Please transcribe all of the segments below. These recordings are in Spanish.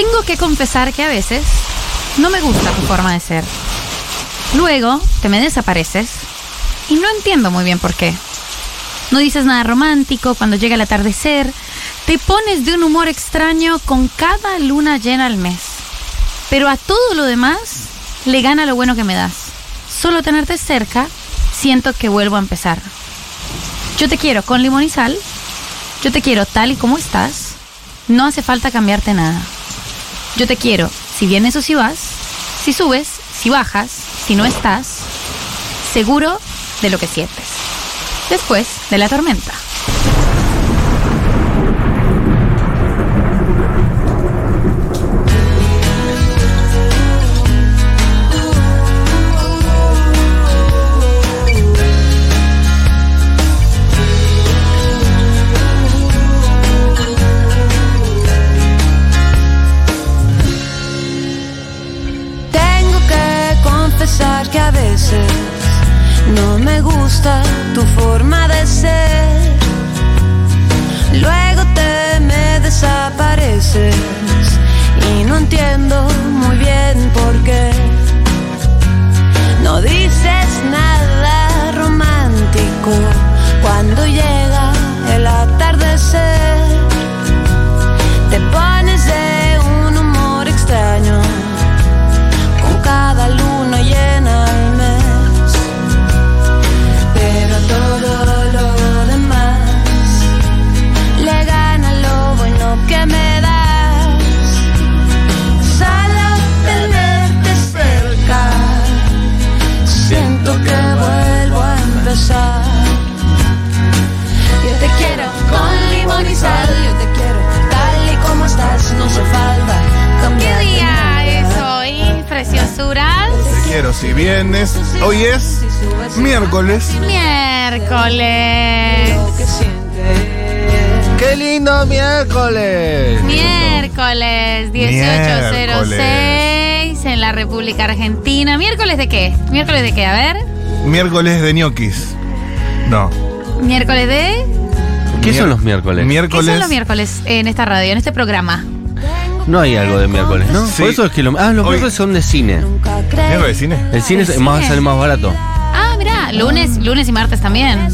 Tengo que confesar que a veces no me gusta tu forma de ser. Luego te me desapareces y no entiendo muy bien por qué. No dices nada romántico cuando llega el atardecer. Te pones de un humor extraño con cada luna llena al mes. Pero a todo lo demás le gana lo bueno que me das. Solo tenerte cerca, siento que vuelvo a empezar. Yo te quiero con limón y sal. Yo te quiero tal y como estás. No hace falta cambiarte nada. Yo te quiero si vienes o si vas, si subes, si bajas, si no estás, seguro de lo que sientes. Después de la tormenta. No me gusta tu forma de ser. Luego te me desapareces y no entiendo muy bien por qué. No dices nada romántico cuando llega el atardecer. Yo te quiero con limón y sal, yo te quiero tal y como estás, no hace falta ¿Qué día es hoy, preciosuras? Te quiero si vienes. Hoy es miércoles. Miércoles. ¡Qué lindo miércoles! Miércoles 1806 en la República Argentina. ¿Miércoles de qué? ¿Miércoles de qué? A ver. Miércoles de ñoquis. No. ¿Miércoles de? ¿Qué son los miércoles? ¿Qué Miércoles. son los miércoles en esta radio, en este programa? No hay algo de miércoles, ¿no? Sí. Por eso es que lo- ah, los Hoy- miércoles son de cine. ¿Miércoles de cine? El cine es ¿El más, cine? sale más barato. Ah, mirá, lunes, lunes y martes también.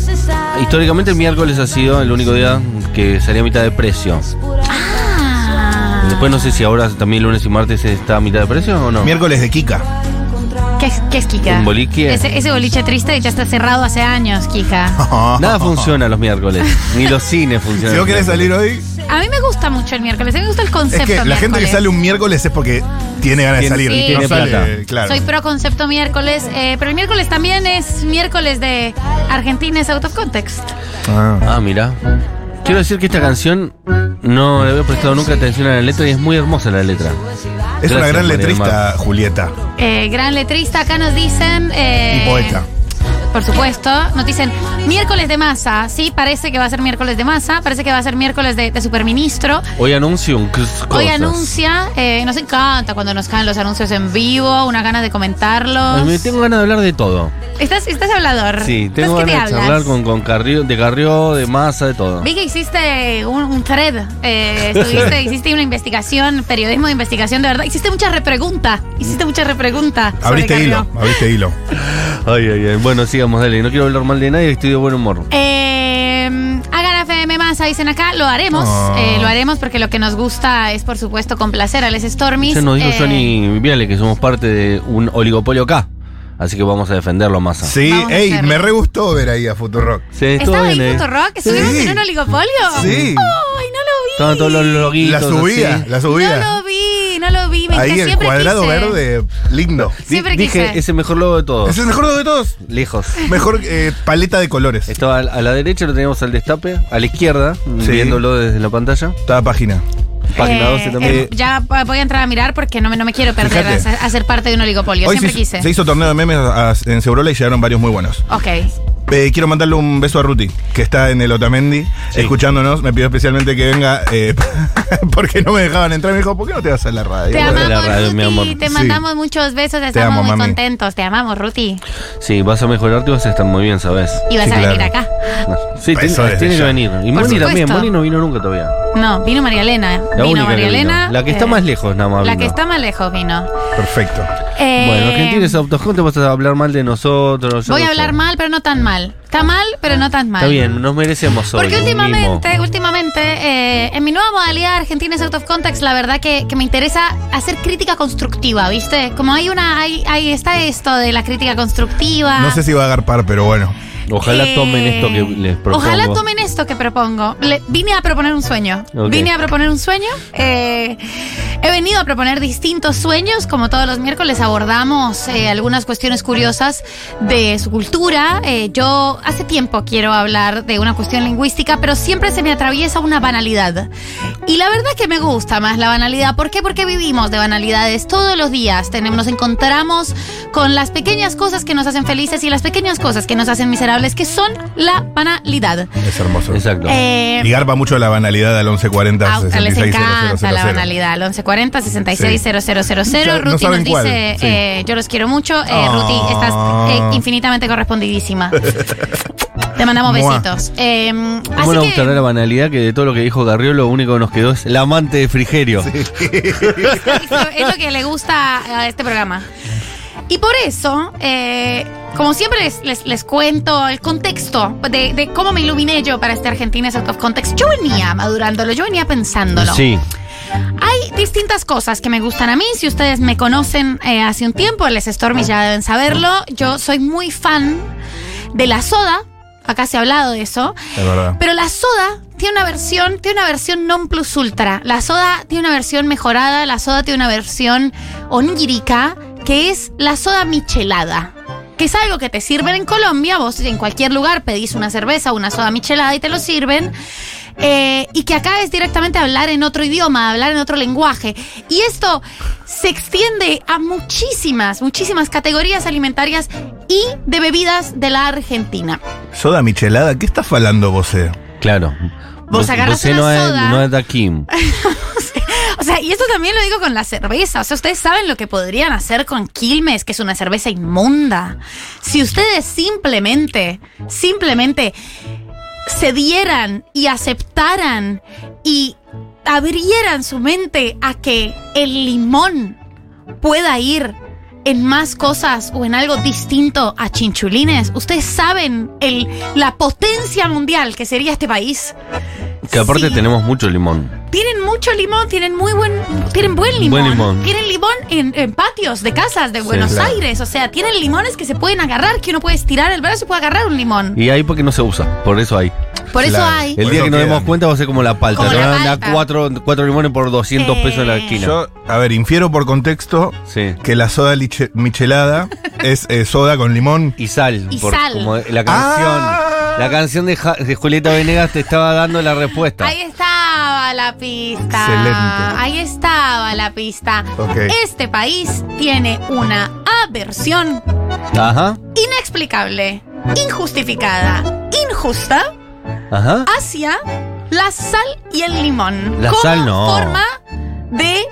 Históricamente el miércoles ha sido el único día que salía a mitad de precio. Ah. Después no sé si ahora también lunes y martes está a mitad de precio o no. Miércoles de Kika. ¿Qué es, qué es Kika? Un boliche. Ese, ese boliche triste ya está cerrado hace años, Kika. Nada funciona los miércoles. Ni los cines funcionan. Si vos querés salir hoy, A mí me gusta mucho el miércoles, a mí me gusta el es concepto que la gente que miércoles. sale un miércoles es porque tiene ganas de Tiene- salir. sí. No tiene sale, plata. Claro. Soy pro concepto miércoles, eh, pero el miércoles también es miércoles de Argentina es out of context. Ah. Ah, mira. Quiero decir que esta canción no le había prestado nunca atención a la letra y es muy hermosa la letra. Es una gran María letrista, Julieta. Eh, gran letrista, acá nos dicen... eh, Y poeta. Por supuesto, nos dicen miércoles de masa, sí, parece que va a ser miércoles de masa, parece que va a ser miércoles de, de superministro. Hoy anuncio un cos- Hoy cosas. anuncia, eh, nos encanta cuando nos caen los anuncios en vivo, una ganas de comentarlos. me tengo ganas de hablar de todo. ¿Estás, estás hablador? Sí, ¿Estás tengo te ganas de charlar con, con Carrió, de Carrió, de Massa, de todo. Vi que hiciste un, un thread, eh, estuviste, hiciste una investigación, periodismo de investigación de verdad, hiciste mucha repregunta, hiciste mucha repregunta. sobre Abriste hilo, abriste hilo. Ay, ay, ay. Bueno, sigamos, dale. No quiero hablar mal de nadie, estoy de buen humor. Eh, hagan FM Masa, dicen acá, lo haremos, Ah. eh, lo haremos porque lo que nos gusta es por supuesto complacer a Les Stormies. Ya nos dijo Eh, Johnny Viale que somos parte de un oligopolio acá. Así que vamos a defenderlo, Massa. Sí, Vamos a ey, me re gustó ver ahí a Futurock. Sí, estuvo ¿Estaba ahí bien, ¿eh? Futurock? ¿Estuvimos Sí. en un oligopolio? Sí. ¡Ay, no lo vi! Estaban todos los loguitos. La subida, así. la subida. No lo vi, no lo vi. Me Ahí encanta, el siempre cuadrado quise. verde, lindo. Siempre Dije, quise. es el mejor logo de todos. Es el mejor de todos. Lejos. Mejor eh, paleta de colores. Estaba a la derecha, lo teníamos al destape. A la izquierda, Sí. viéndolo desde la pantalla. Toda página. Página Eh, 12 también. eh, ya voy a entrar a mirar porque no me, no me quiero perder a, Fíjate. ser- a ser parte de un oligopolio. Hoy Siempre se, quise. se hizo torneo de memes a- en Segurola y llegaron varios muy buenos. Ok. Eh, quiero mandarle un beso a Ruti, que está en el Otamendi, Sí. escuchándonos. Me pidió especialmente que venga eh, porque no me dejaban entrar. Me dijo, ¿por qué no te vas a la radio? Te la mi amor. Ruti. Te Sí. mandamos muchos besos. Te Estamos amo, muy mami. contentos. Te amamos, Ruti. Sí, vas a mejorarte y vas a estar muy bien, ¿sabes? Y vas Sí, a venir acá. Sí, Eso tiene, desde tiene que venir. Y Por Moni también. Moni no vino nunca todavía. No, vino María Elena. La vino única María que vino. Elena. La que está eh, más lejos, nada más. La vino. que está más lejos vino. Perfecto. Eh, Bueno, Argentinos Autoscon te vas a hablar mal de nosotros. Voy a no hablar mal, pero no tan mal. Está mal, pero no tan mal. Está bien, nos merecemos hoy. Porque mimo. últimamente, últimamente, eh, en mi nueva modalidad Argentina is Out of Context, la verdad que, que me interesa hacer crítica constructiva, ¿viste? Como hay una, hay, ahí está esto de la crítica constructiva. No sé si va a agarpar, pero bueno. Ojalá Eh, tomen esto que les propongo. Ojalá tomen esto que propongo. Le- vine a proponer un sueño. Ok. Vine a proponer un sueño. Eh, he venido a proponer distintos sueños. Como todos los miércoles abordamos eh, algunas cuestiones curiosas de su cultura. Eh, yo hace tiempo quiero hablar de una cuestión lingüística, pero siempre se me atraviesa una banalidad. Y la verdad que me gusta más la banalidad. ¿Por qué? Porque vivimos de banalidades todos los días. Tenemos, nos encontramos con las pequeñas cosas que nos hacen felices y las pequeñas cosas que nos hacen miserables, que son la banalidad. Es hermoso. Exacto. Eh, Y garpa mucho la banalidad al 1140 a- les 66 encanta la 000. banalidad. Al 1140 660000. Ya no Ruti nos saben dice, cuál, sí. eh, yo los quiero mucho. Eh, Ah. Ruti, estás eh, infinitamente correspondidísima. Te mandamos Mua. besitos. Eh, ¿Cómo así nos que, gustará la banalidad que de todo lo que dijo Garriolo, lo único que nos quedó es la amante de Frigerio? lo- es lo que le gusta a este programa. Y por eso, eh, como siempre les, les- les cuento el contexto de, de cómo me iluminé yo para este Argentina Out of Context, yo venía madurándolo, yo venía pensándolo. Sí. Hay distintas cosas que me gustan a mí. Si ustedes me conocen eh, hace un tiempo, les Stormy ya deben saberlo. Yo soy muy fan de la soda. Acá se ha hablado de eso. Es verdad. Pero la soda tiene una versión, tiene una versión non plus ultra. La soda tiene una versión mejorada, la soda tiene una versión onírica, que es la soda michelada. Que es algo que te sirven en Colombia, vos en cualquier lugar pedís una cerveza o una soda michelada y te lo sirven. eh, y que acá es directamente hablar en otro idioma, hablar en otro lenguaje. Y esto se extiende a muchísimas, muchísimas categorías alimentarias y de bebidas de la Argentina. Soda michelada, ¿qué estás falando vos? eh? Claro. Vos una no es- no es de Kim. Sea, y esto también lo digo con la cerveza. O sea, ustedes saben lo que podrían hacer con Quilmes, que es una cerveza inmunda. Si ustedes simplemente, simplemente se dieran y aceptaran y abrieran su mente a que el limón pueda ir en más cosas o en algo distinto a chinchulines. Ustedes saben el, la potencia mundial que sería este país. Que aparte Sí. tenemos mucho limón. Tienen mucho limón, tienen muy buen, tienen buen limón. Buen limón. Tienen limón en, en patios de casas de Buenos claro. Aires. O sea, tienen limones que se pueden agarrar, que uno puede estirar el brazo y puede agarrar un limón. Y ahí porque no se usa. Por eso hay. Por eso hay. El día que nos quedan. demos cuenta va a ser como la palta. Como Te la van a dar palta. cuatro, cuatro limones por 200 pesos en la Eh, esquina. Yo, a ver, infiero por contexto Sí. que la soda liche- michelada es eh, soda con limón. Y sal. Y por- sal. Como la canción. Ah. La canción de, Ja- de Julieta Venegas te estaba dando la respuesta. Ahí estaba la pista. Excelente. Ahí estaba la pista. Este país tiene una aversión Ajá. inexplicable, injustificada, injusta Ajá. hacia la sal y el limón. La como sal no. forma de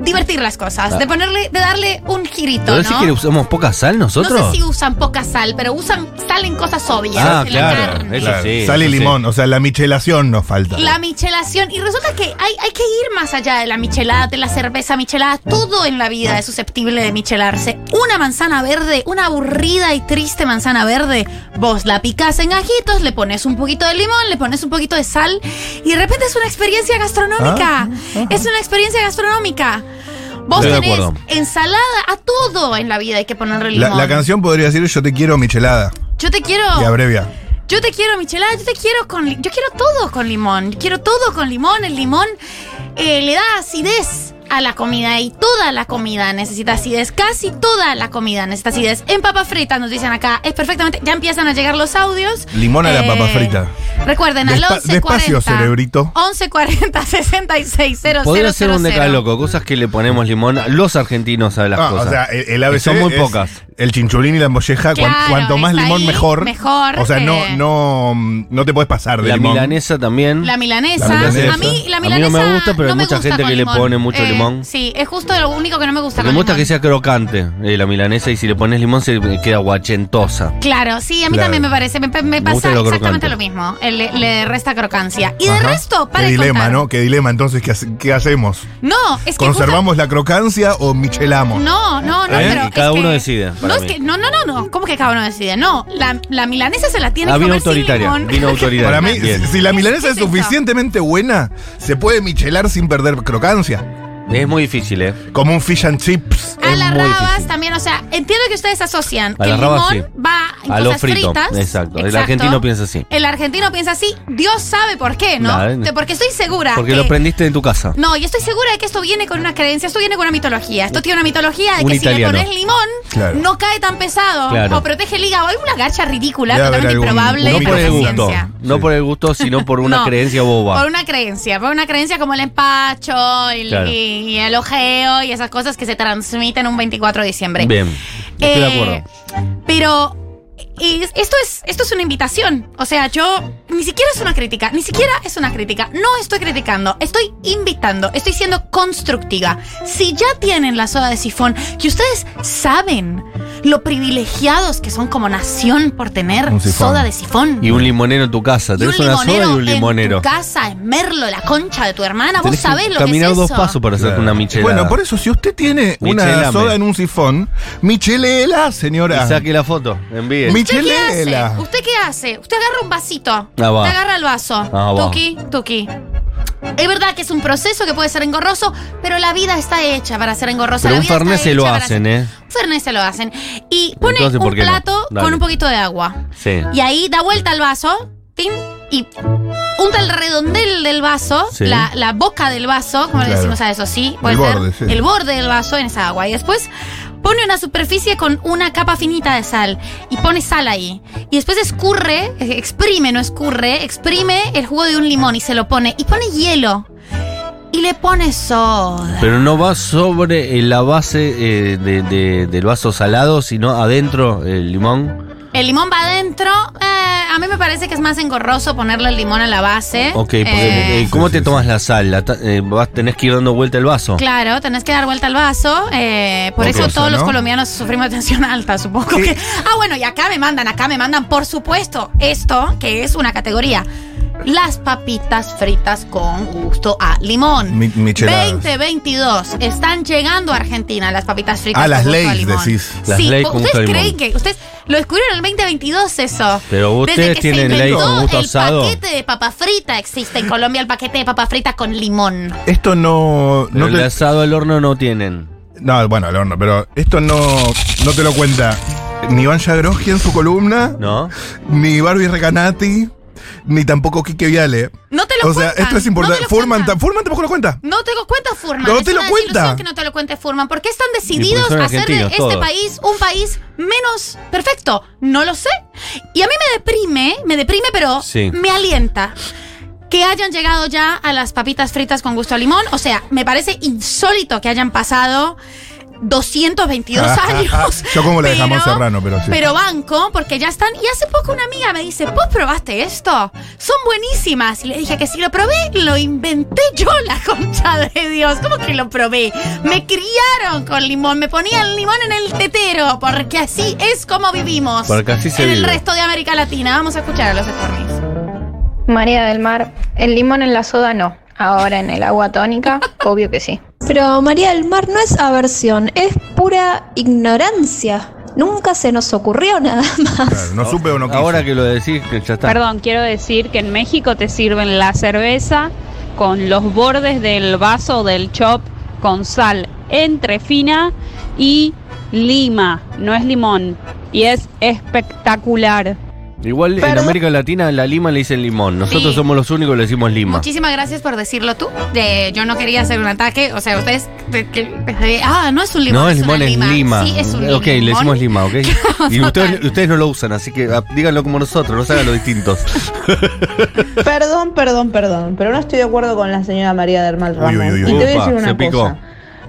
divertir las cosas, Ah. de ponerle, de darle un girito, ¿Pero ¿no? decís que usamos poca sal nosotros? No sé si usan poca sal, pero usan sal en cosas obvias. Ah, en la claro. carne. Eso Claro, sí, Sal y eso sí. limón, o sea, la michelación nos falta. La michelación. Y resulta que hay, hay que ir más allá de la michelada, de la cerveza michelada. Todo en la vida es susceptible de michelarse. Una manzana verde, una aburrida y triste manzana verde, vos la picás en gajitos, le pones un poquito de limón, le pones un poquito de sal y de repente es una experiencia gastronómica. Ah, Es una experiencia gastronómica. Vos Estoy de tenés acuerdo. ensalada, a todo en la vida hay que ponerle limón. la canción podría decir Yo te quiero michelada. Yo te quiero. Y abrevia. Yo te quiero michelada, yo te quiero con li- yo quiero todo con limón, yo quiero todo con limón, el limón eh, le da acidez a la comida y toda la comida necesita acidez, casi toda la comida necesita acidez. En papas fritas nos dicen acá, es perfectamente, ya empiezan a llegar los audios. Limón a la Eh, papa frita. Recuerden, al Despa- 11 despacio, cerebrito. 11 40 66 000. Podría ser un decaloco, cosas que le ponemos limón. Los argentinos saben las Ah, cosas. o sea, el, el Que ABC son muy es pocas. El chinchulín y la molleja, cuan- Claro, cuanto más limón ahí, mejor. mejor, O sea, no, eh. no, no te puedes pasar de la limón. milanesa también. La milanesa. La milanesa. A mí la A mí no milanesa me gusta, pero hay no me mucha gente que le limón. pone mucho Eh, limón. Sí, es justo lo único que no me gusta con me gusta limón. que sea crocante eh, la milanesa y si le pones limón se queda guachentosa. Claro, sí, a mí Claro. también me parece. Me, me Me pasa lo exactamente crocante. lo mismo. Eh, Le, le resta crocancia. Y de Ajá. resto, para Qué de dilema, contar. ¿no? Qué dilema. Entonces, ¿qué, hace- qué hacemos? No, es que. ¿Conservamos la crocancia o michelamos? No, no, no, ¿Eh? pero. Y cada es uno que- No, es que. No, no, no, no. ¿Cómo que cada uno decide? No, la, la milanesa se la tiene Ah, que vino comer sin autoritaria. limón. Vino autoritaria. Para mí, Bien. si la milanesa ¿Qué es suficientemente buena, se puede michelar sin perder crocancia. Es muy difícil, ¿eh? Como un fish and chips. A Es las muy rabas difícil. también, o sea, entiendo que ustedes asocian A que el las rabas, limón sí. va en A lo cosas frito. fritas. Exacto. El argentino piensa así. El argentino piensa así. Dios sabe por qué, ¿no? Te- Porque estoy segura. Porque que- lo aprendiste en tu casa. No, y estoy segura de que esto viene con una creencia, esto viene con una mitología. Esto tiene una mitología de Un que si italiano. le pones limón, Claro. no cae tan pesado Claro. o protege el hígado. Hay una garcha ridícula, Debe haber totalmente algún- improbable. No por el gusto. ciencia. No por el gusto, sino por una No, creencia boba. Por una creencia, por una creencia como el empacho y, Claro. y- y el ojeo y esas cosas que se transmiten un 24 de diciembre. Bien. Estoy de Eh, acuerdo. Pero es- esto es, esto es una invitación. O sea, yo ni siquiera es una crítica, ni siquiera es una crítica. No estoy criticando, estoy invitando, estoy siendo constructiva. Si ya tienen la soda de sifón, que ustedes saben lo privilegiados que son como nación por tener Un soda de sifón. Y un limonero en tu casa. Tenés una soda y un limonero. En tu casa, en Merlo, la concha de tu hermana. Vos sabés lo que es caminar eso. dos pasos para hacerte Claro. una michelada. Bueno, por eso, si usted tiene una soda en un sifón, michelela, señora. Y saque la foto. Envíe. Mi- ¿Usted qué hace? Michelela. ¿Usted qué hace? Usted agarra un vasito. Ah, va. Usted agarra el vaso. Ah, va. tuki, tuki. Es verdad que es un proceso que puede ser engorroso, pero la vida está hecha para ser engorrosa. Pero la un vida está Fernet se lo hacen, ¿eh? Un Fernet se lo hacen. Y pone Entonces, ¿por un no? plato con un poquito de agua. Sí. Y ahí da vuelta al vaso, tin, y unta el redondel del vaso, Sí. la, la boca del vaso, como le decimos a eso, sí, puede El ser, borde, sí. el borde del vaso en esa agua. Y después pone una superficie con una capa finita de sal y pone sal ahí. Y después escurre, exprime, no escurre, exprime el jugo de un limón y se lo pone. Y pone hielo. Y le pone soda. Pero no va sobre eh, la base eh, de- de- del vaso salado, sino adentro el limón. El limón va adentro. eh, a mí me parece que es más engorroso ponerle el limón a la base. Ok, porque, Eh, eh, ¿cómo te tomas la sal? La ta- eh, vas, tenés que ir dando vuelta el vaso. Claro, tenés que dar vuelta al vaso. eh, por eso todos los ¿no? colombianos sufrimos de tensión alta, supongo. Ah, bueno, y acá me mandan, acá me mandan, por supuesto, esto, que es una categoría. Las papitas fritas con gusto a limón. Mi- micheladas. 2022. Están llegando a Argentina las papitas fritas Ah, con las gusto a Lay's, limón. decís. Las sí, Lay's con gusto a ¿ustedes creen que ustedes lo descubrieron en el 2022 eso? Pero Desde ustedes que tienen se inventó con gusto el asado. paquete de papa frita existe en Colombia el paquete de papa frita con limón. Esto no. Pero no el te- asado al horno no tienen. No, bueno, al horno, pero esto no, no te lo cuenta ni Iván Yagroski en su columna, ¿No? ni Barbie Recanati, ni tampoco Quique Viale. No te lo O sea, cuentan, esto es no importante. te lo Furman, ta- Furman tampoco lo cuenta. No te lo cuenta Furman. No es te lo una cuenta. que no te lo cuente Furman. ¿Por qué están decididos a hacer de este todos. país un país menos perfecto? No lo sé. Y a mí me deprime, me deprime, pero Sí. me alienta. Que hayan llegado ya a las papitas fritas con gusto a limón. O sea, me parece insólito que hayan pasado 222 años. Yo como la de pero- jamón serrano, pero sí. Pero banco, porque ya están. Y hace poco una amiga me dice, ¿vos probaste esto? Son buenísimas. Y le dije que si lo probé, lo inventé yo, la concha de Dios. ¿Cómo que lo probé? Me criaron con limón, me ponían limón en el tetero, porque así es como vivimos. Porque así se En el vive. resto de América Latina. Vamos a escuchar a los Stormies. María del Mar, el limón en la soda no. Ahora en el agua tónica, obvio que sí. Pero María del Mar no es aversión, es pura ignorancia. Nunca se nos ocurrió nada más. Claro, no supe o no. Ahora que lo decís, que ya está. Perdón, quiero decir que en México te sirven la cerveza con los bordes del vaso del chop con sal entre fina y lima, no es limón. Y es espectacular. Igual en. América Latina la lima le dicen limón. Nosotros Sí. somos los únicos que le decimos lima. Muchísimas gracias por decirlo tú. De, yo no quería hacer un ataque. O sea, ustedes. de- que- de- ah, no es un limón. no, el es una limón es lima. Sí, es un ok, le decimos lima, ok. y ustedes, ustedes no lo usan, así que ah, díganlo como nosotros, no se hagan los distintos. Perdón, perdón, perdón, pero no estoy de acuerdo con la señora María del Mal Uy, Ramón. uy, uy, y te voy a decir se una picó. cosa.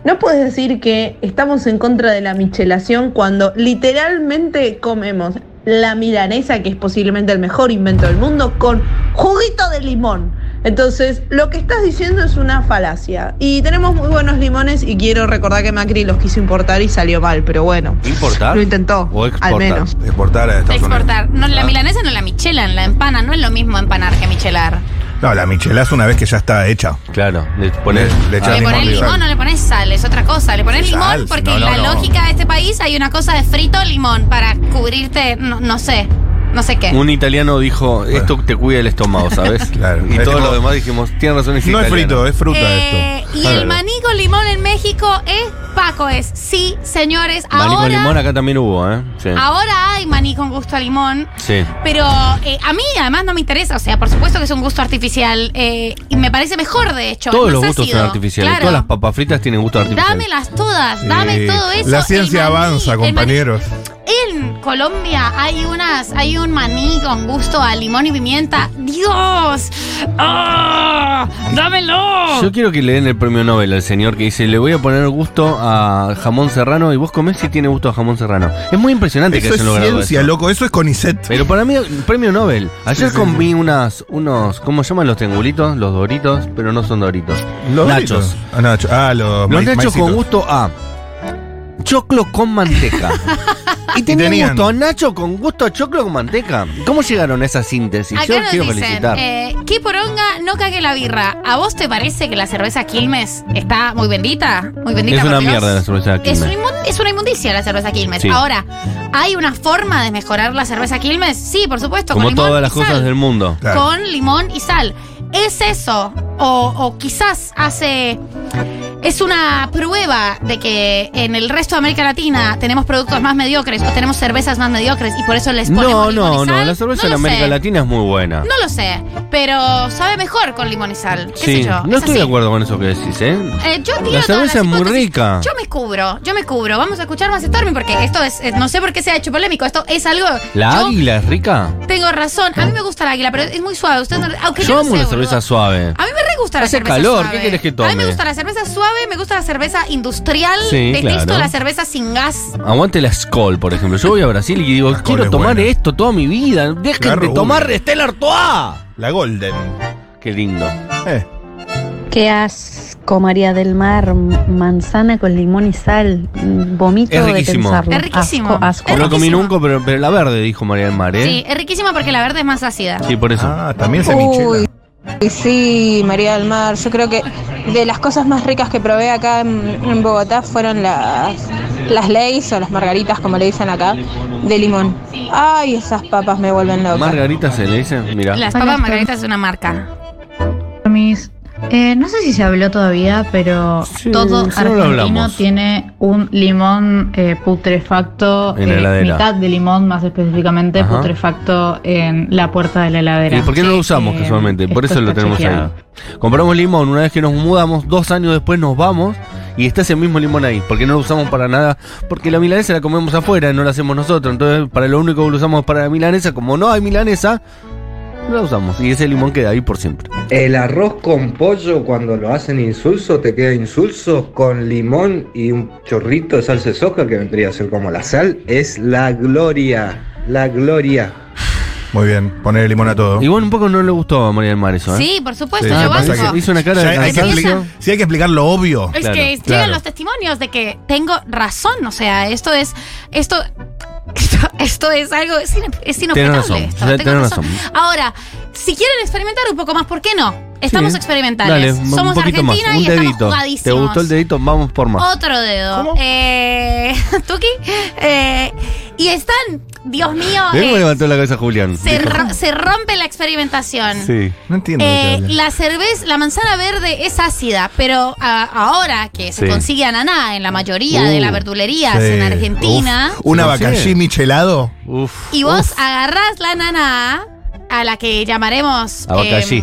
No puedes decir que estamos en contra de la michelación cuando literalmente comemos la milanesa, que es posiblemente el mejor invento del mundo, con juguito de limón. Entonces, lo que estás diciendo es una falacia. Y tenemos muy buenos limones y quiero recordar que Macri los quiso importar y salió mal, pero bueno. ¿Importar? Lo intentó, ¿O al exportar? menos. Exportar a Estados Unidos. Exportar. No, la Ah. milanesa no la michelan, la empanan. No es lo mismo empanar que michelar. No, la michelada es una vez que ya está hecha. Claro, le pones. Le- le echas le limón pones sal. no le pones sal, es otra cosa. Le pones limón sal, porque no, no, la no. lógica de este país hay una cosa de frito limón para cubrirte, no, no sé, no sé qué. Un italiano dijo, esto te cuida el estómago, ¿sabes? Claro. Y Es todos tipo- los demás dijimos, tiene razón, es No es italiano". frito, es fruta Eh, esto. y el maní con limón en México es Paco, es sí, señores. Maní con ahora, limón acá también hubo, ¿eh? Sí. ahora hay maní con gusto a limón. Sí. Pero eh, a mí además no me interesa, o sea, por supuesto que es un gusto artificial eh, y me parece mejor de hecho. Todos es los más gustos ácido. son artificiales. Claro. Todas las papas fritas tienen gusto artificial. Dámelas todas, dame Sí. todo eso. La El ciencia maní, avanza, el maní. compañeros. En Colombia hay unas, hay un maní con gusto a limón y pimienta. ¡Dios! ¡Ah! ¡Dámelo! Yo quiero que le den el premio Nobel al señor que dice, le voy a poner gusto a jamón serrano y vos comés si tiene gusto a jamón serrano. Es muy impresionante que Eso es hayan logrado ciencia, eso. loco. Eso es CONICET. Pero para mí, premio Nobel. Ayer Sí, sí, comí sí. unas, unos, ¿cómo se llaman los triangulitos? Los doritos, pero no son doritos. Los nachos. Ah, nachos. Ah, los, nachos con gusto a choclo con manteca. y tenían tenían- gusto a nacho con gusto a choclo con manteca. ¿Cómo llegaron a esa síntesis? Acá Yo nos quiero dicen, felicitar. eh, ¿qué poronga no cague la birra? ¿A vos te parece que la cerveza Quilmes está muy bendita? Muy bendita es por una Dios? mierda la cerveza Es Quilmes. es una inmundicia la cerveza Quilmes. Sí. Ahora, ¿hay una forma de mejorar la cerveza Quilmes? Sí, por supuesto. Como con limón todas y las cosas sal. del mundo. Claro. Con limón y sal. ¿Es eso? O, o quizás hace... Es una prueba de que en el resto de América Latina tenemos productos más mediocres o tenemos cervezas más mediocres y por eso les ponemos No, no, no. La cerveza No en América sé. Latina es muy buena. No lo sé, pero sabe mejor con limón y sal. ¿Qué sí, sé yo? no es estoy así. de acuerdo con eso que decís, ¿eh? Eh, yo tiro La todas cerveza las es muy hipótesis. rica. Yo me cubro, yo me cubro. Vamos a escuchar más Stormy porque esto es, eh, no sé por qué se ha hecho polémico. Esto es algo. ¿La yo águila es rica? Tengo razón. A mí me gusta la águila, pero es muy suave. Usted no- aunque yo, Yo no amo sé, la boludo. cerveza suave. A mí me re gusta la Hace cerveza calor, suave. ¿qué querés que A mí tome? me gusta la cerveza suave, me gusta la cerveza industrial. Sí, Detesto claro. la cerveza sin gas. Aguante la Skoll, por ejemplo. Yo voy a Brasil y digo, quiero es tomar buena. esto toda mi vida. Dejen de tomar. Stella Artois. La Golden. Qué lindo. Eh. Qué asco, María del Mar. Manzana con limón y sal. Vomito Es de riquísimo. pensarlo. Es riquísimo. Asco, asco. Es No lo comí nunca, pero, pero la verde, dijo María del Mar, ¿eh? Sí, es riquísima porque la verde es más ácida. Sí, por eso. Ah, también se Michela. sí, María del Mar. Yo creo que de las cosas más ricas que probé acá en, en Bogotá fueron las, las leis o las margaritas, como le dicen acá, de limón. Ay, esas papas me vuelven loca. Margarita se le dice, mira. Las papas margaritas es una marca. Mis- eh, no sé si se habló todavía, pero Sí, todo sí, argentino tiene un limón eh, putrefacto, En la eh, mitad de limón más específicamente, Ajá. putrefacto en la puerta de la heladera. ¿Y por qué no lo usamos Eh, casualmente? Por eso lo tenemos chequeado. ahí. Compramos limón, una vez que nos mudamos, dos años después nos vamos y está ese mismo limón ahí. Porque no lo usamos para nada. Porque la milanesa la comemos afuera, no la hacemos nosotros. Entonces, para lo único que lo usamos es para la milanesa, como no hay milanesa, la usamos. Y ese limón queda ahí por siempre. El arroz con pollo cuando lo hacen insulso te queda insulso con limón y un chorrito de salsa de soja que vendría a ser como la sal. Es la gloria, la gloria. Muy bien, poner limón a todo. Igual un poco no le gustó a María del Mar eso, ¿eh? Sí, por supuesto, Sí, yo sí, pasa banco. que- Hizo una cara Ya de hay que cansancio. explicar- si hay que explicar lo obvio. Es Claro, que claro. llegan los testimonios de que tengo razón, o sea, esto es esto esto, es algo es, ine- es inobjetable. razón, esto, tengo razón. Ahora, si quieren experimentar un poco más, ¿por qué no? Estamos Sí. experimentales. Dale, Somos un más. Argentina Un y estamos dedito. ¿Te jugadísimos. gustó el dedito? Vamos por más. Otro dedo. ¿Cómo? Eh, Tuki. Eh, y están Dios mío, ¿Ves cómo eh, levantó la cabeza Julián? se, ro- se rompe la experimentación. Sí. No entiendo. Eh, la cerveza, la manzana verde es ácida, pero a- ahora que se Sí. consigue ananá en la mayoría Uh, de las verdulerías Sí. en Argentina, Uf, un ¿Se abacaxi consigue? michelado. Uf. y vos uf. agarrás la ananá, a la que llamaremos Abacaxi.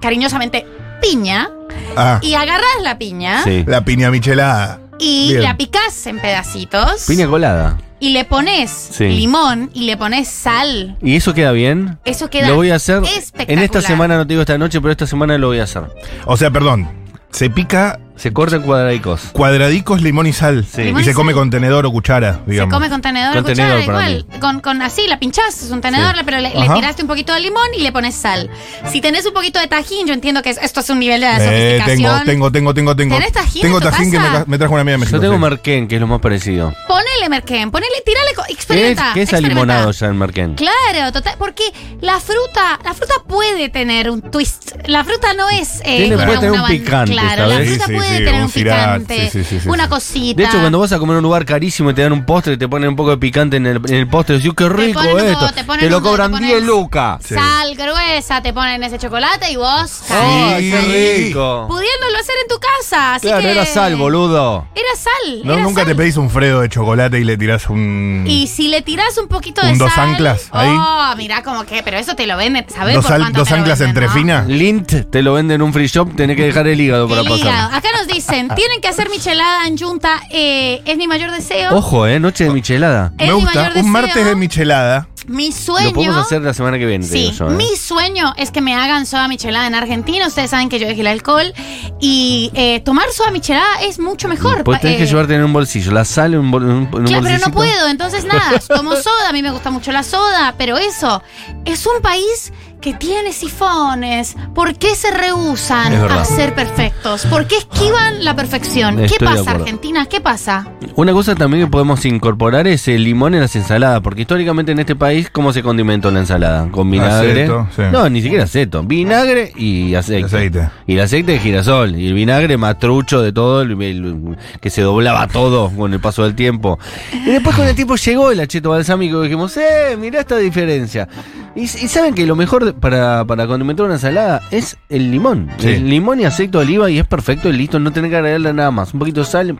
Cariñosamente piña, Ah, y agarrás la piña Sí. la piña michelada. y Bien. la picás en pedacitos Piña colada. y le pones Sí. limón y le pones sal. ¿Y eso queda bien? Eso queda Lo voy a hacer. espectacular. En esta semana, no te digo esta noche, pero esta semana lo voy a hacer. O sea, perdón. Se pica Se corta en cuadradicos. cuadradicos, limón y sal. Sí. Limón Y y se come con tenedor o cuchara, Se come con tenedor, Con cuchara, igual. Con, con así, la pinchás, es un tenedor, Sí. pero le, tiraste un poquito de limón y le pones sal. Si tenés un poquito de tajín, yo entiendo que es- esto es un nivel de Eh, tengo, sofisticación. tengo, tengo, tengo, tengo. ¿Tenés tajín Tengo en tu tajín que me, trajo una amiga de México. Yo tengo sí. merquén, que es lo más parecido. Ponele merquén, ponele, tirale, co- ¿Qué es, experimenta. qué es experimenta. alimonado ya en merquén? Claro, total, porque la fruta, la fruta puede tener un twist. La fruta no es eh, Tiene- una- puede tener un picante, Claro, la fruta puede sí, tener un picante, sí, sí, sí, una sí. cosita. De hecho, cuando vas a comer a un lugar carísimo y te dan un postre, te ponen un poco de picante en el, en el postre, decís, qué rico ponen un- esto. te Te, ponen lo un- cobran te ponen 10 lucas. Sí. Sal gruesa, te ponen ese chocolate y vos ¡Ay, Sí. qué rico! pudiéndolo hacer en tu casa. Así Claro, que era sal, boludo. Era sal. No, era nunca sal. te pedís un fredo de chocolate y le tirás un. Y si le tirás un poquito de ¿Un dos sal. anclas ahí? Oh, mirá como que, pero eso te lo venden, ¿sabés dos por al- cuánto dos te lo anclas venden, entre no? finas. Lint te lo venden en un free shop, tenés que dejar el hígado para El pasar. Acá nos dicen, tienen que hacer michelada en Junta, eh, es mi mayor deseo. Ojo, eh, noche de michelada. Es Me mi gusta. mayor Un martes de michelada. Mi sueño. Lo podemos hacer la semana que viene, te Sí, digo yo, eh. mi sueño es que me hagan soda michelada en Argentina. Ustedes saben que yo dejé el alcohol. Y eh, tomar soda michelada es mucho mejor. Pues tenés Eh, que llevarte en un bolsillo la sal en un, bol- en un- en un Claro, pero no bolsillito. puedo, entonces nada, tomo soda, a mí me gusta mucho la soda, pero eso, es un país que tiene sifones. ¿Por qué se rehusan a ser perfectos? ¿Por qué esquivan la perfección? ¿Qué Estoy pasa. Argentina? ¿Qué pasa? Una cosa también que podemos incorporar es el limón en las ensaladas, porque históricamente en este país, ¿cómo se condimentó la ensalada? Con vinagre. Aceto, sí. No, ni siquiera aceto. Vinagre y aceite. Aceite. Y el aceite de girasol. Y el vinagre más trucho de todo, el- el- que se doblaba todo con el paso del tiempo. Y después con el tiempo llegó el acheto balsámico y dijimos, ¡eh! Mirá esta diferencia. Y, y saben que lo mejor de- para, para condimentar una ensalada es el limón. Sí. El limón y aceite de oliva y es perfecto y listo. No tenés que agregarle nada más. Un poquito de sal.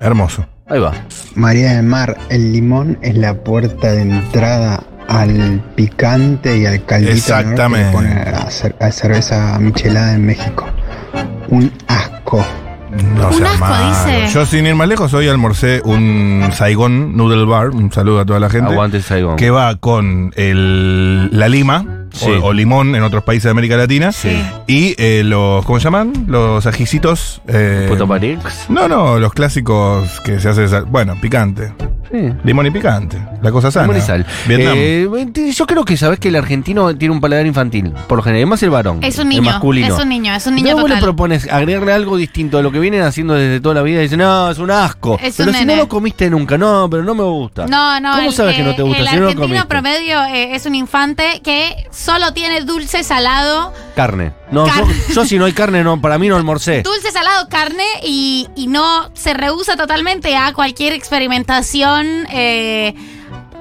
Hermoso. Ahí va. María del Mar, el limón es la puerta de entrada al picante y al caldito Exactamente. que le ponen a cer- a cerveza michelada en México. Un asco. No Un asco, malo. dice. Yo sin ir más lejos hoy almorcé un Saigon Noodle Bar, un saludo a toda la gente, Aguante el Saigón. que va con el, la lima Sí. o, o limón en otros países de América Latina Sí. y eh, los, ¿cómo se llaman? Los ajicitos. Eh, Puto Parix. no, no, los clásicos que se hace, sal- bueno, picante. Sí. Limón y picante, la cosa sana. Limón y sal. Vietnam. Eh, yo creo que sabes que el argentino tiene un paladar infantil. Por lo general, más el varón. Es un el niño, masculino. es un niño, es un niño Luego le total. propones agregarle algo distinto a lo que vienen haciendo desde toda la vida y dicen, no, es un asco. Es pero un si nene. no lo comiste nunca, no, pero no me gusta. No, no. ¿Cómo el, sabes que no te gusta? El Si no lo argentino comiste. promedio eh, es un infante que solo tiene dulce, salado, Carne. No, yo, si no hay carne, no, para mí no almorcé. dulce, salado, carne y, y no se rehúsa totalmente a cualquier experimentación eh,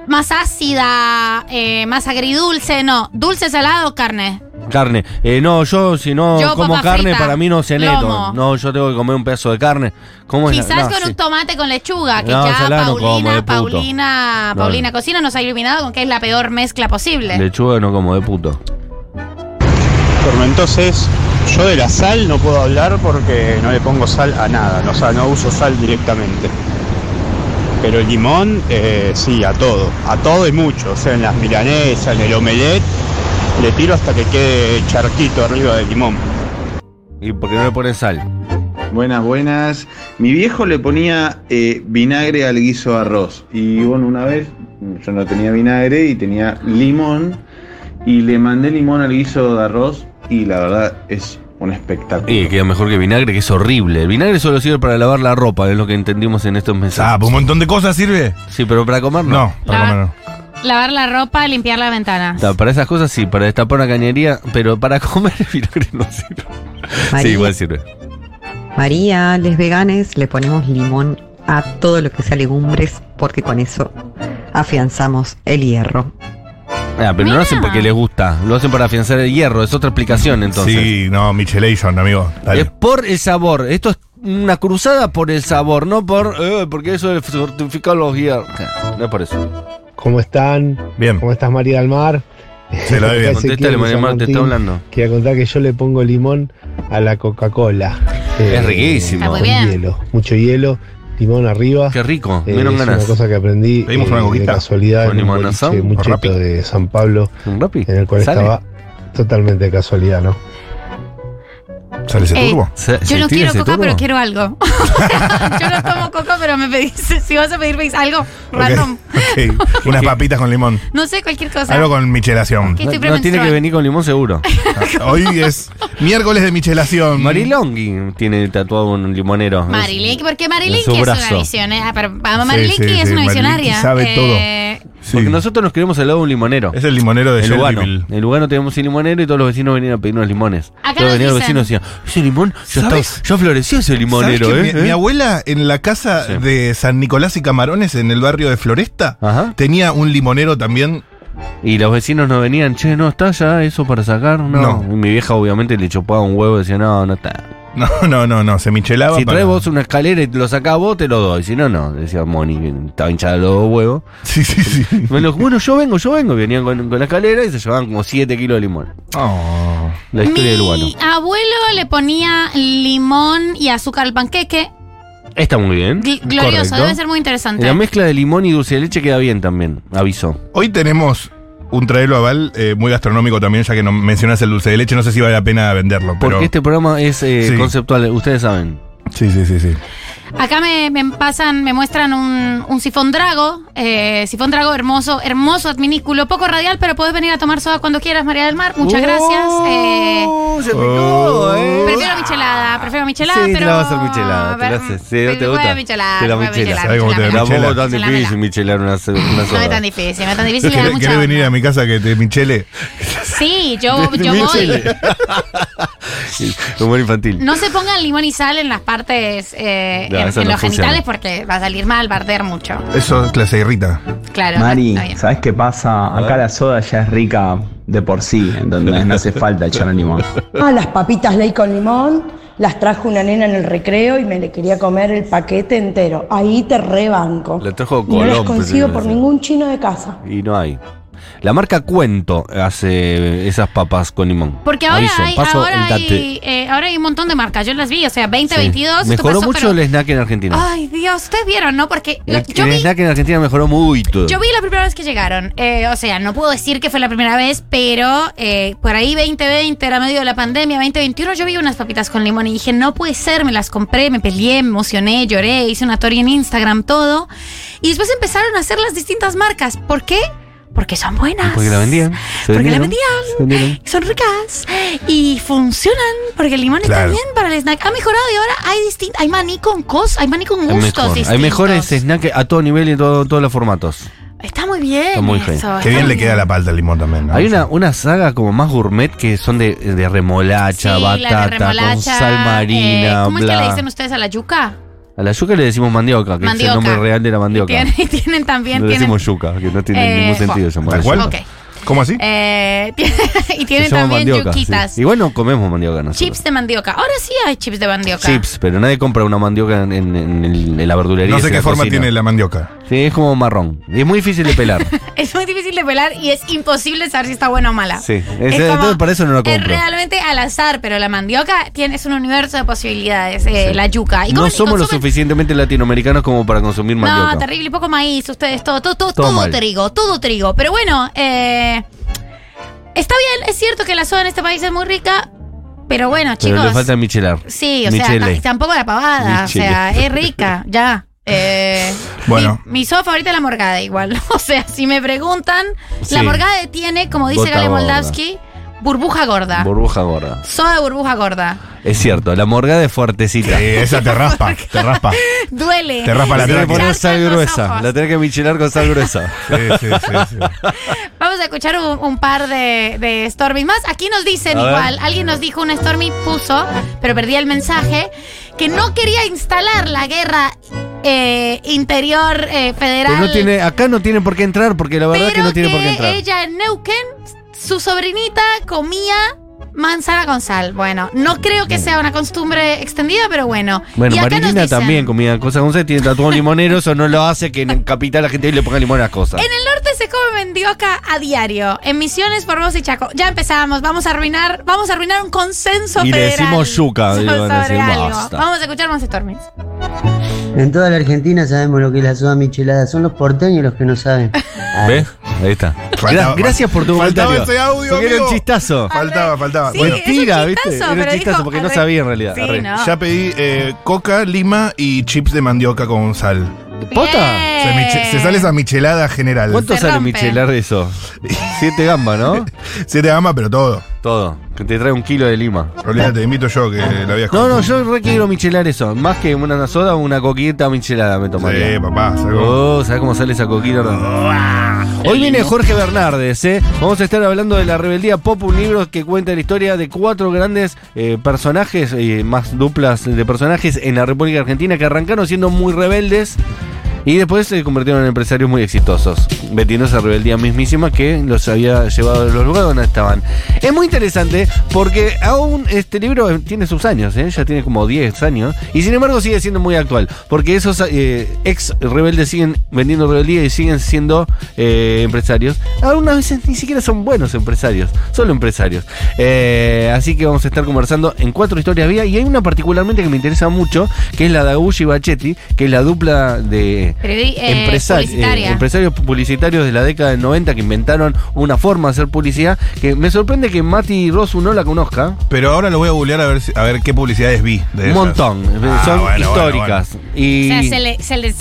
más ácida, eh, más agridulce. No, dulce, salado, carne. Carne. Eh, no, yo si no Yo, como papa carne, frita, para mí no ceneto. lomo. No, yo tengo que comer un pedazo de carne. ¿Cómo es la- Quizás no, con sí. un tomate con lechuga, que No, ya ensalada no como, Paulina, de puto. Paulina, No. Paulina Cocina nos ha iluminado con que es la peor mezcla posible. Lechuga no como de puto. Entonces, yo de la sal no puedo hablar porque no le pongo sal a nada, no, o sea, no uso sal directamente. Pero el limón, eh, sí, a todo, a todo y mucho, o sea, en las milanesas, en el omelette, le tiro hasta que quede charquito arriba del limón. ¿Y por qué no le pones sal? Buenas, buenas. Mi viejo le ponía eh, vinagre al guiso de arroz. Y bueno, una vez yo no tenía vinagre y tenía limón. Y le mandé limón al guiso de arroz. Y la verdad es un espectáculo. Y queda mejor que vinagre, que es horrible. El vinagre solo sirve para lavar la ropa, es lo que entendimos en estos mensajes. Ah, pues un montón de cosas sirve. Sí, pero para comer no. No, para La- comer no. Lavar la ropa, limpiar la ventana. Ta, Para esas cosas sí, para destapar una cañería, pero para comer el vinagre no sirve. Sí, María. igual sirve. María, les veganes le ponemos limón a todo lo que sea legumbres porque con eso afianzamos el hierro. Ah, pero no lo hacen porque les gusta, lo hacen para afianzar el hierro, es otra explicación entonces. Sí, no, Michelation, amigo. Dale. Es por el sabor, esto es una cruzada por el sabor, no por, eh, porque eso es fortificar los hierros. No es por eso. ¿Cómo están? Bien. ¿Cómo estás, María del Mar? Se lo bien. Contéstale, María San Mar, te está hablando. Quería contar que yo le pongo limón a la Coca-Cola. Es riquísimo. Está muy con bien. hielo, mucho hielo, limón arriba. Qué rico, Eh, menos es ganas. una cosa que aprendí Pedimos eh, una de casualidad ¿Con en un limón boliche de San Pablo, ¿Un en el cual ¿Sale? estaba totalmente de casualidad, ¿no? ¿Sale ese Eh, turbo? Se- Yo no tira quiero ese coca, turbo. pero quiero algo. yo no tomo coca, pero me pedís, si vas a pedir pedís algo random. Ok. Unas papitas con limón. No sé, cualquier cosa. Algo con michelación. Estoy No, no tiene que venir con limón seguro. Hoy es miércoles de michelación. Marilonghi tiene tatuado un limonero. Marilyn, porque en Marilyn su es una brazo. visionaria. Pero sí, es sí, una visionaria. sabe todo. Sí. Porque nosotros nos queremos al lado de un limonero. Es el limonero de En Lugano. En Lugano tenemos un limonero y todos los vecinos venían a pedirnos limones. Acá todos venían los vecinos y decían, ese limón ya, ¿Sabes? está, ya floreció ese limonero, ¿Sabes que ¿eh? mi, ¿Eh? mi abuela en la casa Sí. de San Nicolás y Camarones, en el barrio de Floresta, Ajá. tenía un limonero también. Y los vecinos nos venían, che, no está ya eso para sacar. No. No. Y mi vieja obviamente le chupaba un huevo y decía, no, no está. No, no, no, no, se michelaba. Si para- traes vos una escalera y te lo sacás vos, te lo doy. Si no, no. Decía Moni, que estaba hinchada los dos huevos. Sí, sí, sí. Bueno, bueno, yo vengo, yo vengo. Venían con, con la escalera y se llevaban como 7 kilos de limón. Oh. La historia de Lugano. mi abuelo le ponía limón y azúcar al panqueque. Está muy bien. Gl- Glorioso, Correcto. debe ser muy interesante. La mezcla de limón y dulce de leche queda bien también, avisó. Hoy tenemos un traelo aval eh, muy gastronómico también, ya que no mencionas el dulce de leche. No sé si vale la pena venderlo. Pero... Porque este programa es eh, Sí. conceptual, ustedes saben. Sí, sí, sí, sí. Acá me, me pasan, me muestran un, un sifón drago, eh, sifón drago hermoso, hermoso, adminículo, poco radial, pero puedes venir a tomar soda cuando quieras, María del Mar. Muchas gracias. Eh, se picó, eh. prefiero michelada, prefiero michelada, Sí, te pero. la vas a hacer michelada, te la haces. Sí, ¿no te voy a gusta? michelada, Te la voy a michelas. michelar, ¿Sabes cómo te michelamela. michela? Tampoco tan Michelamela. difícil michelar una, una No soda. es tan difícil, no es tan difícil. ¿Querés, venir a mi casa que te michele? Sí, yo, yo voy. Humor infantil. No se pongan limón y sal en las partes, eh, No, en, eso en no los funciona. genitales porque va a salir mal, va a arder mucho. Eso es clase irrita. Claro. Mari. ¿sabes qué pasa? Acá la soda ya es rica de por sí, entonces no hace falta echarle limón. Ah, las papitas ley con limón, las trajo una nena en el recreo y me le quería comer el paquete entero. Ahí te rebanco. Le trajo Y no las Colón. consigo por ningún chino de casa. Y no hay. La marca Cuento hace esas papas con limón. Porque ahora Aviso, hay, paso ahora, el date. hay, eh, ahora hay un montón de marcas. Yo las vi, o sea, 2022. Sí. Mejoró pasó, mucho pero- el snack en Argentina. Ay, Dios, ustedes vieron, ¿no? Porque el yo el vi, snack en Argentina mejoró todo. yo vi la primera vez que llegaron. Eh, o sea, no puedo decir que fue la primera vez, pero eh, por ahí 2020 era medio de la pandemia, 2021 yo vi unas papitas con limón y dije, no puede ser, me las compré, me peleé, me emocioné, lloré, hice una story en Instagram, todo. Y después empezaron a hacer las distintas marcas. ¿Por qué? Porque son buenas. Porque la vendían. se Porque la vendían. se. Son ricas y funcionan porque el limón está bien para el snack. Ha mejorado y ahora hay distintos. Hay maní con cos, hay maní con gustos mejor. distintos. Hay mejores snacks a todo nivel y en todo- todos los formatos. Está muy bien. Está muy eso, bien. está Qué bien le queda la palta al limón también. ¿no? Hay una, una saga como más gourmet que son de, de remolacha, Sí, la de batata, con sal eh, marina, ¿Cómo es que le dicen ustedes a la yuca? A la yuca le decimos mandioca, que Mandioca. es el nombre real de la mandioca. Tienen, tienen también. No le tienen, decimos yuca, que no tiene Eh, ningún sentido jo. llamar ¿Tal cual? Ok. ¿Cómo así? Eh, y tienen llama también mandioca, yuquitas. sí. Igual no comemos mandioca nosotros. Chips de mandioca. Ahora sí hay chips de mandioca. Chips, pero nadie compra una mandioca en, en- en la verdulería. No sé qué forma cocina. tiene la mandioca. Sí, es como marrón. Y es muy difícil de pelar. Es muy difícil de pelar y es imposible saber si está buena o mala. sí. Es- Es como- para eso no la Es compro. realmente al azar, pero la mandioca tiene es un universo de posibilidades, eh, la yuca. ¿Y No somos lo suficientemente latinoamericanos como para consumir mandioca. No, terrible, y poco maíz, ustedes, todo, todo, todo, Todo todo trigo, todo trigo. Pero bueno, eh, está bien, es cierto que la soda en este país es muy rica, pero bueno, Pero chicos. le falta michelar. Sí, o sea, Michele. ta- tampoco la pavada, Michele. o sea, es rica, ya. Eh, Bueno. mi, mi soda favorita es la morgada igual. O sea, si me preguntan, la morgada tiene, como dice Gale. Moldavsky, burbuja gorda. Burbuja gorda. soda de burbuja gorda. Es cierto, la morgada es fuertecita. Sí, esa te raspa, te raspa. Duele. Te raspa la La tenés que poner sal gruesa. La tenés que michelar con sal gruesa. Sí, sí, sí, sí. Vamos a escuchar un, un par de, de Stormy más. Aquí nos dicen A ver. igual, alguien nos dijo, una Stormy puso, pero perdí el mensaje, que no quería instalar la guerra eh, interior eh, federal. Pero no tiene, acá no tiene por qué entrar, porque la verdad pero que no tiene por qué entrar. ella en Neuquén, su sobrinita comía manzana con sal. Bueno, no creo que sea una costumbre extendida, pero bueno. Bueno, y acá nos Marilina dicen, también comía cosas con sal, tiene tatuado limonero, eso no lo hace que en capital la gente le ponga limón a las cosas. En el norte se come mendioca a diario. En Misiones, Formosa y Chaco. Ya empezamos. Vamos a arruinar, vamos a arruinar un consenso Y le federal. decimos yuca, digo, algo. basta. Vamos a escuchar más Stormis. En toda la Argentina sabemos lo que es la soda michelada. Son los porteños los que no saben. ¿Ves? Ahí está. Faltaba- Gra- gracias por tu faltaba comentario. ese audio, Porque era un chistazo. Faltaba, faltaba. Sí, bueno, chistazo, ¿viste? Era un chistazo dijo, porque no sabía en realidad. Sí, Arre. ¿no? ya pedí eh, coca, lima y chips de mandioca con sal. ¿Posta? Bien. Se, sale esa michelada general. ¿Cuánto Se sale rompe. michelar de eso? Siete gambas, ¿no? Siete gama, pero todo. Todo. Que te trae un kilo de lima. Olvídate, te invito yo que la había No, no, yo re quiero michelar eso. Más que una soda, una coquita michelada me tomaría. Sí, papá, salgo. Oh, ¿sabes cómo sale esa coquita? Hoy viene Jorge Bernardes, ¿eh? Vamos a estar hablando de La Rebeldía Pop, un libro que cuenta la historia de cuatro grandes eh, personajes, eh, más duplas de personajes en la República Argentina que arrancaron siendo muy rebeldes. Y después se convirtieron en empresarios muy exitosos, metiendo esa rebeldía mismísima que los había llevado a los lugares donde estaban. Es muy interesante porque aún este libro tiene sus años, ¿eh? ya tiene como 10 años, y sin embargo sigue siendo muy actual, porque esos eh, ex rebeldes siguen vendiendo rebeldía y siguen siendo eh, empresarios. Algunas veces ni siquiera son buenos empresarios, solo empresarios. Eh, así que vamos a estar conversando en cuatro historias vía, y hay una particularmente que me interesa mucho, que es la de Agulli y Bachetti, que es la dupla de empresarios publicitarios de la década del 90 que inventaron una forma de hacer publicidad que me sorprende que Mati Rosu no la conozca. Pero ahora lo voy a googlear a ver, si- a ver qué publicidades vi. De Un montón. Ah, Son bueno, históricas. O Y sea, se, le- se les.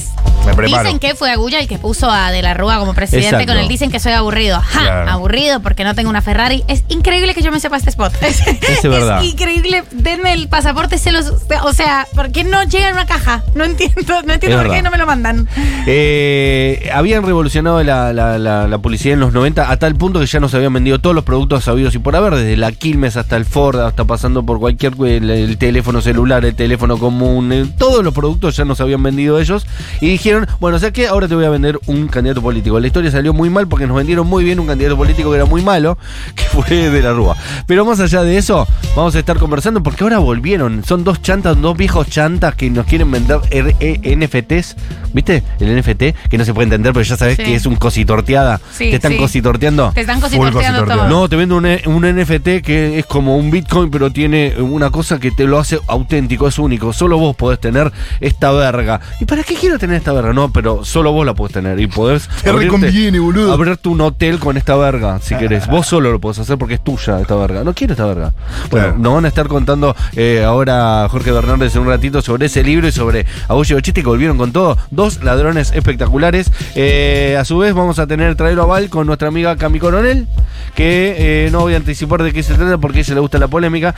Dicen que fue Agulla el que puso a De la Rúa como presidente Exacto. con el dicen que soy aburrido. ¡Ja! Claro. Aburrido porque no tengo una Ferrari. Es increíble que yo me sepa este spot. Es, Es verdad. increíble. Denme el pasaporte, se los. O sea, ¿por qué no llega en una caja? No entiendo, no entiendo Es por qué no me lo mandan. eh, habían revolucionado la, la- la- la publicidad en los 90 a tal punto que ya nos habían vendido todos los productos sabidos y por haber, desde la Quilmes hasta el Ford, hasta pasando por cualquier el, el teléfono celular, el teléfono común, eh, todos los productos ya nos habían vendido ellos y dijeron, bueno, o sea que ahora te voy a vender un candidato político. La historia salió muy mal porque nos vendieron muy bien un candidato político que era muy malo, que fue de la Rúa. Pero más allá de eso, vamos a estar conversando porque ahora volvieron. Son dos chantas, dos viejos chantas que nos quieren vender E- NFTs. ¿Viste? El NFT, que no se puede entender, pero ya sabes Sí. que es un cositorteada. Sí, ¿Te están sí. cositorteando? Te están cositorteando todo. No, te vendo un, E- un NFT que es como un Bitcoin, pero tiene una cosa que te lo hace auténtico, es único. Solo vos podés tener esta verga. ¿Y para qué quiero tener esta verga? No, pero solo vos la podés tener. Y podés Te reconviene, boludo. abrirte un hotel con esta verga, si querés. Vos solo lo podés hacer porque es tuya esta verga. No quiero esta verga. Bueno, Claro. nos van a estar contando eh, ahora Jorge Fernández en un ratito sobre ese libro y sobre Agullo Bachete que volvieron con todo. Dos ladrones espectaculares. Eh, a su vez vamos a tener traerlo a Val con nuestra amiga Cami Coronel, que eh, no voy a anticipar de qué se trata porque a ella le gusta la polémica,